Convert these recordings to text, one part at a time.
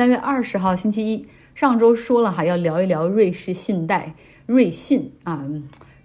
三月二十号星期一，上周说了哈，要聊一聊瑞士信贷，瑞信啊，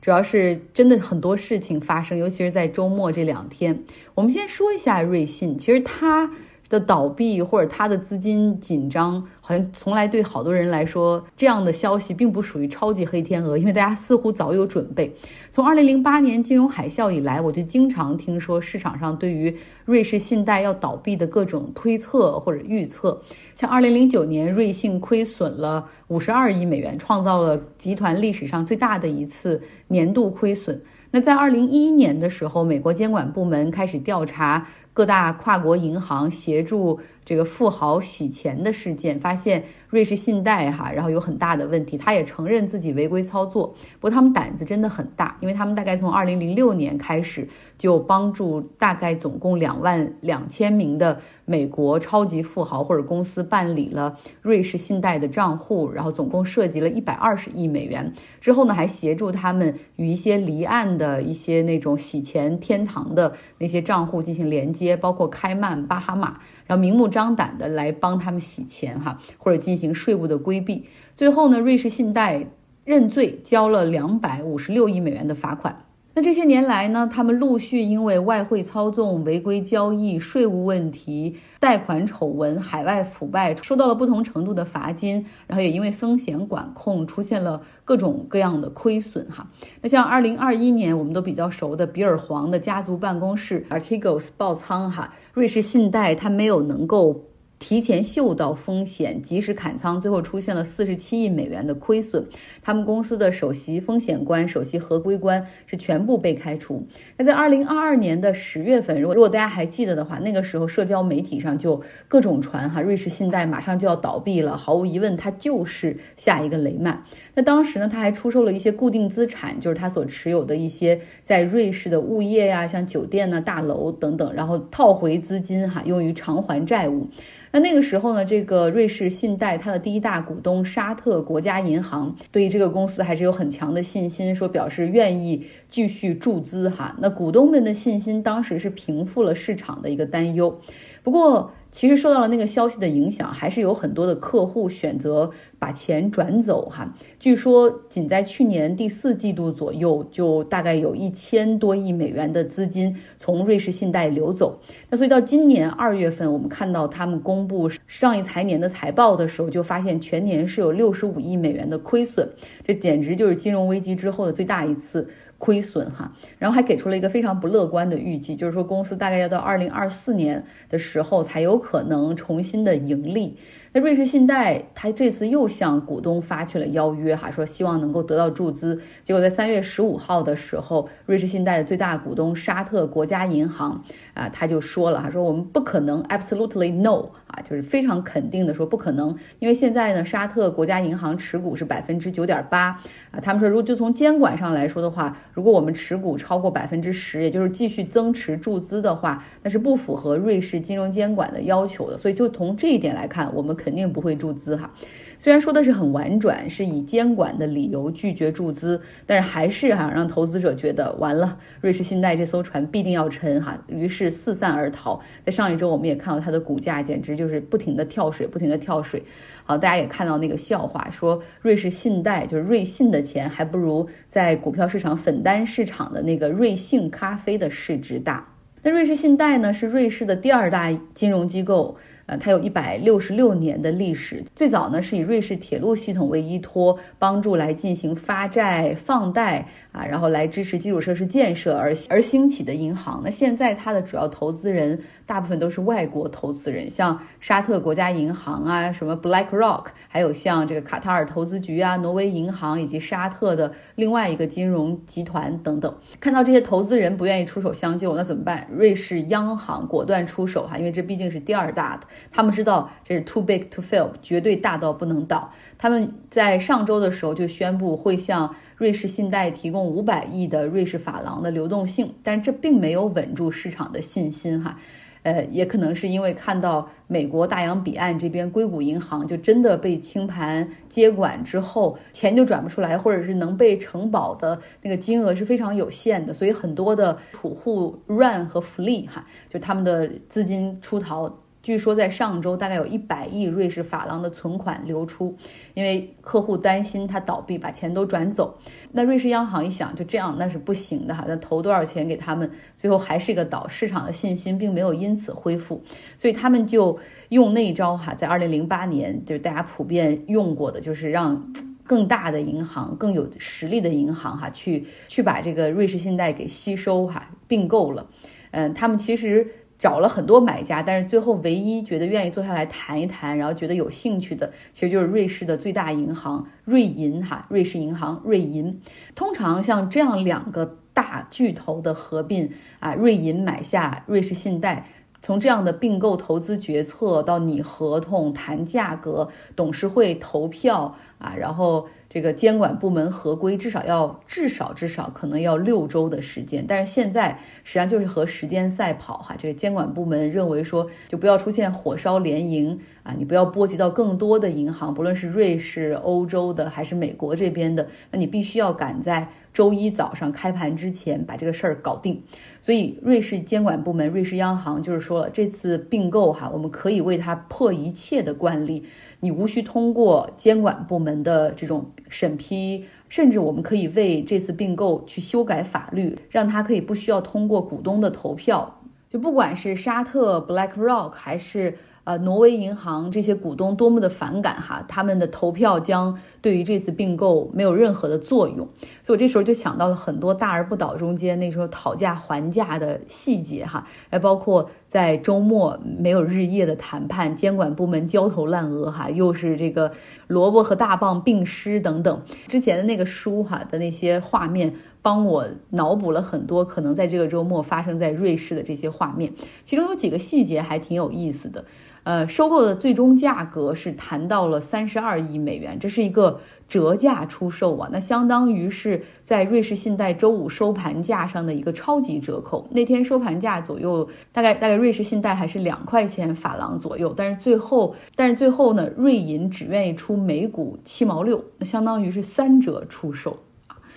主要是真的很多事情发生，尤其是在周末这两天。我们先说一下瑞信，其实它。的倒闭或者它的资金紧张，好像从来对好多人来说，这样的消息并不属于超级黑天鹅，因为大家似乎早有准备。从二零零八年金融海啸以来，我就经常听说市场上对于瑞士信贷要倒闭的各种推测或者预测。像二零零九年，瑞信亏损了五十二亿美元，创造了集团历史上最大的一次年度亏损。那在二零一一年的时候，美国监管部门开始调查。各大跨国银行协助这个富豪洗钱的事件，发现瑞士信贷哈，然后有很大的问题。他也承认自己违规操作，不过他们胆子真的很大，因为他们大概从二零零六年开始就帮助大概总共两万两千名的美国超级富豪或者公司办理了瑞士信贷的账户，然后总共涉及了一百二十亿美元。之后呢，还协助他们与一些离岸的一些那种洗钱天堂的那些账户进行连接。包括开曼、巴哈马，然后明目张胆的来帮他们洗钱哈，或者进行税务的规避。最后呢，瑞士信贷认罪，交了两百五十六亿美元的罚款。那这些年来呢，他们陆续因为外汇操纵、违规交易、税务问题、贷款丑闻、海外腐败，收到了不同程度的罚金，然后也因为风险管控出现了各种各样的亏损哈。那像二零二一年我们都比较熟的比尔黄的家族办公室 Archegos 爆仓哈，瑞士信贷它没有能够。提前嗅到风险，及时砍仓，最后出现了四十七亿美元的亏损。他们公司的首席风险官、首席合规官是全部被开除。那在二零二二年的十月份，如果如果大家还记得的话，那个时候社交媒体上就各种传哈，瑞士信贷马上就要倒闭了，毫无疑问，它就是下一个雷曼。那当时呢，他还出售了一些固定资产，就是他所持有的一些在瑞士的物业呀，像酒店呢、大楼等等，然后套回资金哈，用于偿还债务。那那个时候呢，这个瑞士信贷它的第一大股东沙特国家银行对于这个公司还是有很强的信心，说表示愿意继续注资哈。那股东们的信心当时是平复了市场的一个担忧，不过。其实受到了那个消息的影响，还是有很多的客户选择把钱转走哈。据说仅在去年第四季度左右，就大概有一千多亿美元的资金从瑞士信贷流走。那所以到今年二月份，我们看到他们公布上一财年的财报的时候，就发现全年是有六十五亿美元的亏损，这简直就是金融危机之后的最大一次。亏损哈，然后还给出了一个非常不乐观的预计，就是说公司大概要到二零二四年的时候才有可能重新的盈利。那瑞士信贷他这次又向股东发去了邀约哈，说希望能够得到注资。结果在三月十五号的时候，瑞士信贷的最大股东沙特国家银行啊，他就说了哈，说我们不可能，absolutely no 就是非常肯定的说不可能，因为现在呢，沙特国家银行持股是百分之九点八啊，他们说如果就从监管上来说的话，如果我们持股超过百分之十，也就是继续增持注资的话，那是不符合瑞士金融监管的要求的。所以就从这一点来看，我们。肯定不会注资哈，虽然说的是很婉转，是以监管的理由拒绝注资，但是还是哈让投资者觉得完了，瑞士信贷这艘船必定要沉哈，于是四散而逃。在上一周我们也看到它的股价简直就就是不停的跳水，不停的跳水。好，大家也看到那个笑话，说瑞士信贷就是瑞信的钱，还不如在股票市场粉单市场的那个瑞幸咖啡的市值大。那瑞士信贷呢，是瑞士的第二大金融机构。呃，它有一百六十六年的历史，最早呢是以瑞士铁路系统为依托，帮助来进行发债放贷啊，然后来支持基础设施建设而而兴起的银行。那现在它的主要投资人大部分都是外国投资人，像沙特国家银行啊，什么 Black Rock，还有像这个卡塔尔投资局啊、挪威银行以及沙特的另外一个金融集团等等。看到这些投资人不愿意出手相救，那怎么办？瑞士央行果断出手哈，因为这毕竟是第二大的。他们知道这是 too big to fail，绝对大到不能倒。他们在上周的时候就宣布会向瑞士信贷提供五百亿的瑞士法郎的流动性，但这并没有稳住市场的信心哈。呃，也可能是因为看到美国大洋彼岸这边硅谷银行就真的被清盘接管之后，钱就转不出来，或者是能被承保的那个金额是非常有限的，所以很多的储户 run 和 flee 哈，就他们的资金出逃。据说在上周大概有一百亿瑞士法郎的存款流出，因为客户担心它倒闭，把钱都转走。那瑞士央行一想，就这样那是不行的哈，那投多少钱给他们，最后还是一个倒，市场的信心并没有因此恢复，所以他们就用那一招哈，在二零零八年就是大家普遍用过的，就是让。更大的银行、更有实力的银行，哈，去去把这个瑞士信贷给吸收，哈，并购了。嗯，他们其实找了很多买家，但是最后唯一觉得愿意坐下来谈一谈，然后觉得有兴趣的，其实就是瑞士的最大银行瑞银，哈，瑞士银行瑞银。通常像这样两个大巨头的合并，啊，瑞银买下瑞士信贷。从这样的并购投资决策到拟合同、谈价格、董事会投票啊，然后这个监管部门合规，至少要至少至少可能要六周的时间。但是现在实际上就是和时间赛跑哈。这个监管部门认为说，就不要出现火烧连营啊，你不要波及到更多的银行，不论是瑞士、欧洲的还是美国这边的，那你必须要赶在。周一早上开盘之前把这个事儿搞定，所以瑞士监管部门、瑞士央行就是说了，这次并购哈，我们可以为它破一切的惯例，你无需通过监管部门的这种审批，甚至我们可以为这次并购去修改法律，让它可以不需要通过股东的投票，就不管是沙特、BlackRock 还是。呃，挪威银行这些股东多么的反感哈，他们的投票将对于这次并购没有任何的作用，所以我这时候就想到了很多大而不倒中间那时候讨价还价的细节哈，还包括在周末没有日夜的谈判，监管部门焦头烂额哈，又是这个萝卜和大棒并施等等，之前的那个书哈的那些画面，帮我脑补了很多可能在这个周末发生在瑞士的这些画面，其中有几个细节还挺有意思的。呃，收购的最终价格是谈到了三十二亿美元，这是一个折价出售啊，那相当于是在瑞士信贷周五收盘价上的一个超级折扣。那天收盘价左右，大概大概瑞士信贷还是两块钱法郎左右，但是最后但是最后呢，瑞银只愿意出每股七毛六，那相当于是三折出售。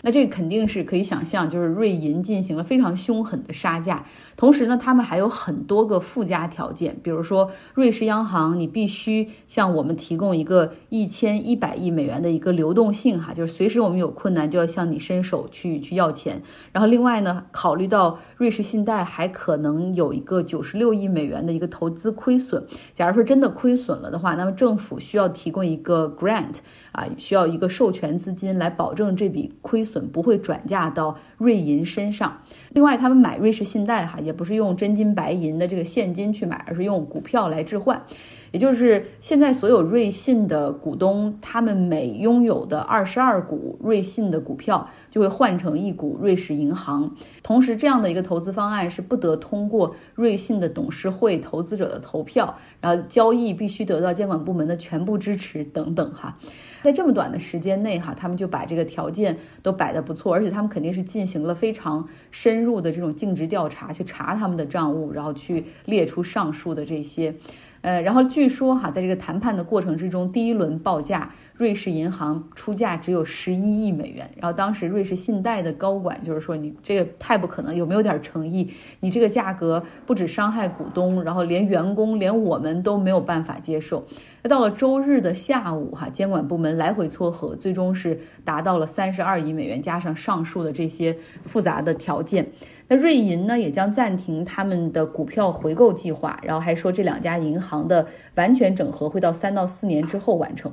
那这个肯定是可以想象，就是瑞银进行了非常凶狠的杀价，同时呢，他们还有很多个附加条件，比如说瑞士央行，你必须向我们提供一个一千一百亿美元的一个流动性，哈，就是随时我们有困难就要向你伸手去去要钱。然后另外呢，考虑到瑞士信贷还可能有一个九十六亿美元的一个投资亏损，假如说真的亏损了的话，那么政府需要提供一个 grant。啊，需要一个授权资金来保证这笔亏损不会转嫁到瑞银身上。另外，他们买瑞士信贷哈，也不是用真金白银的这个现金去买，而是用股票来置换。也就是现在所有瑞信的股东，他们每拥有的二十二股瑞信的股票，就会换成一股瑞士银行。同时，这样的一个投资方案是不得通过瑞信的董事会、投资者的投票，然后交易必须得到监管部门的全部支持等等哈。在这么短的时间内，哈，他们就把这个条件都摆得不错，而且他们肯定是进行了非常深入的这种尽职调查，去查他们的账务，然后去列出上述的这些。呃，然后据说哈，在这个谈判的过程之中，第一轮报价，瑞士银行出价只有十一亿美元。然后当时瑞士信贷的高管就是说，你这个太不可能，有没有点诚意？你这个价格不止伤害股东，然后连员工，连我们都没有办法接受。那到了周日的下午哈，监管部门来回撮合，最终是达到了三十二亿美元，加上上述的这些复杂的条件。那瑞银呢也将暂停他们的股票回购计划，然后还说这两家银行的完全整合会到三到四年之后完成。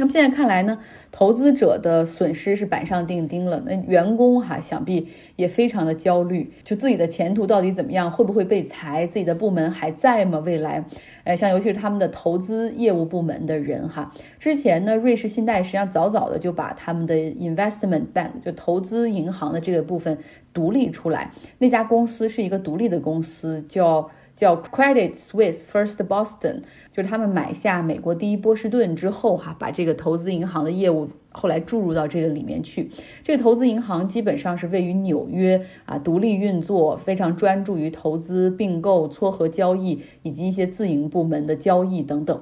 那么现在看来呢，投资者的损失是板上钉钉了。那员工哈，想必也非常的焦虑，就自己的前途到底怎么样，会不会被裁？自己的部门还在吗？未来，哎，像尤其是他们的投资业务部门的人哈，之前呢，瑞士信贷实际上早早的就把他们的 investment bank 就投资银行的这个部分独立出来。那家公司是一个独立的公司，叫。叫 Credit Suisse First Boston，就是他们买下美国第一波士顿之后，哈，把这个投资银行的业务后来注入到这个里面去。这个投资银行基本上是位于纽约啊，独立运作，非常专注于投资并购、撮合交易以及一些自营部门的交易等等。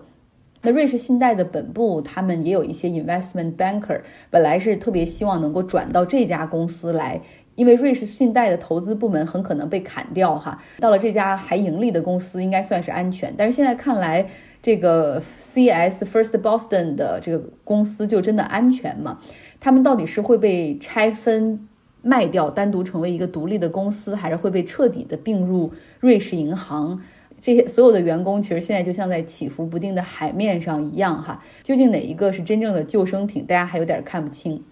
那瑞士信贷的本部，他们也有一些 investment banker，本来是特别希望能够转到这家公司来，因为瑞士信贷的投资部门很可能被砍掉哈。到了这家还盈利的公司，应该算是安全。但是现在看来，这个 CS First Boston 的这个公司就真的安全吗？他们到底是会被拆分卖掉，单独成为一个独立的公司，还是会被彻底的并入瑞士银行？这些所有的员工其实现在就像在起伏不定的海面上一样哈，究竟哪一个是真正的救生艇，大家还有点看不清。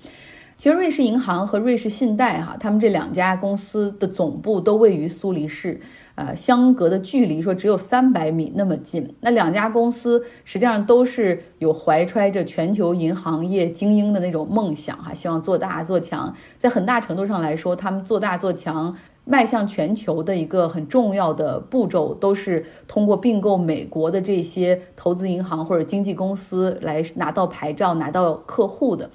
其实瑞士银行和瑞士信贷哈，他们这两家公司的总部都位于苏黎世，呃，相隔的距离说只有三百米那么近。那两家公司实际上都是有怀揣着全球银行业精英的那种梦想哈，希望做大做强。在很大程度上来说，他们做大做强。迈向全球的一个很重要的步骤，都是通过并购美国的这些投资银行或者经纪公司来拿到牌照、拿到客户的。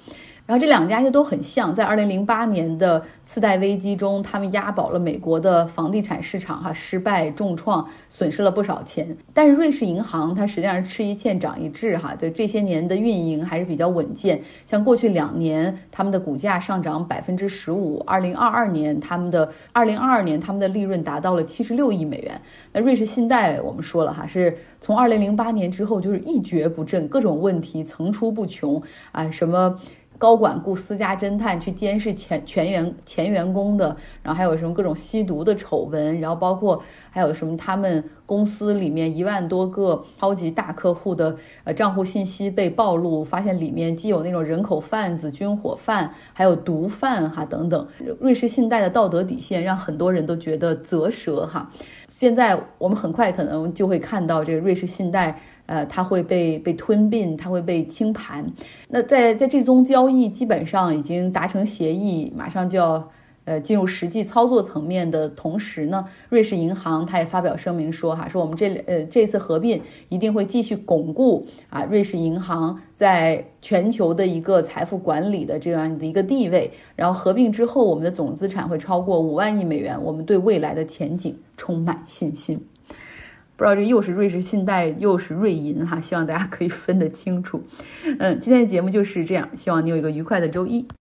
然后这两家又都很像，在二零零八年的次贷危机中，他们押宝了美国的房地产市场，哈，失败重创，损失了不少钱。但是瑞士银行它实际上是吃一堑长一智，哈，就这些年的运营还是比较稳健。像过去两年，他们的股价上涨百分之十五，二零二二年他们的二零二二年他们的利润达到了七十六亿美元。那瑞士信贷我们说了哈，是从二零零八年之后就是一蹶不振，各种问题层出不穷啊，什么。高管雇私家侦探去监视前全员前员工的，然后还有什么各种吸毒的丑闻，然后包括还有什么他们公司里面一万多个超级大客户的呃账户信息被暴露，发现里面既有那种人口贩子、军火贩，还有毒贩哈等等。瑞士信贷的道德底线让很多人都觉得啧舌哈。现在我们很快可能就会看到这个瑞士信贷。呃，它会被被吞并，它会被清盘。那在在这宗交易基本上已经达成协议，马上就要呃进入实际操作层面的同时呢，瑞士银行它也发表声明说哈，说我们这呃这次合并一定会继续巩固啊瑞士银行在全球的一个财富管理的这样的一个地位。然后合并之后，我们的总资产会超过五万亿美元，我们对未来的前景充满信心。不知道这又是瑞士信贷又是瑞银哈，希望大家可以分得清楚。嗯，今天的节目就是这样，希望你有一个愉快的周一。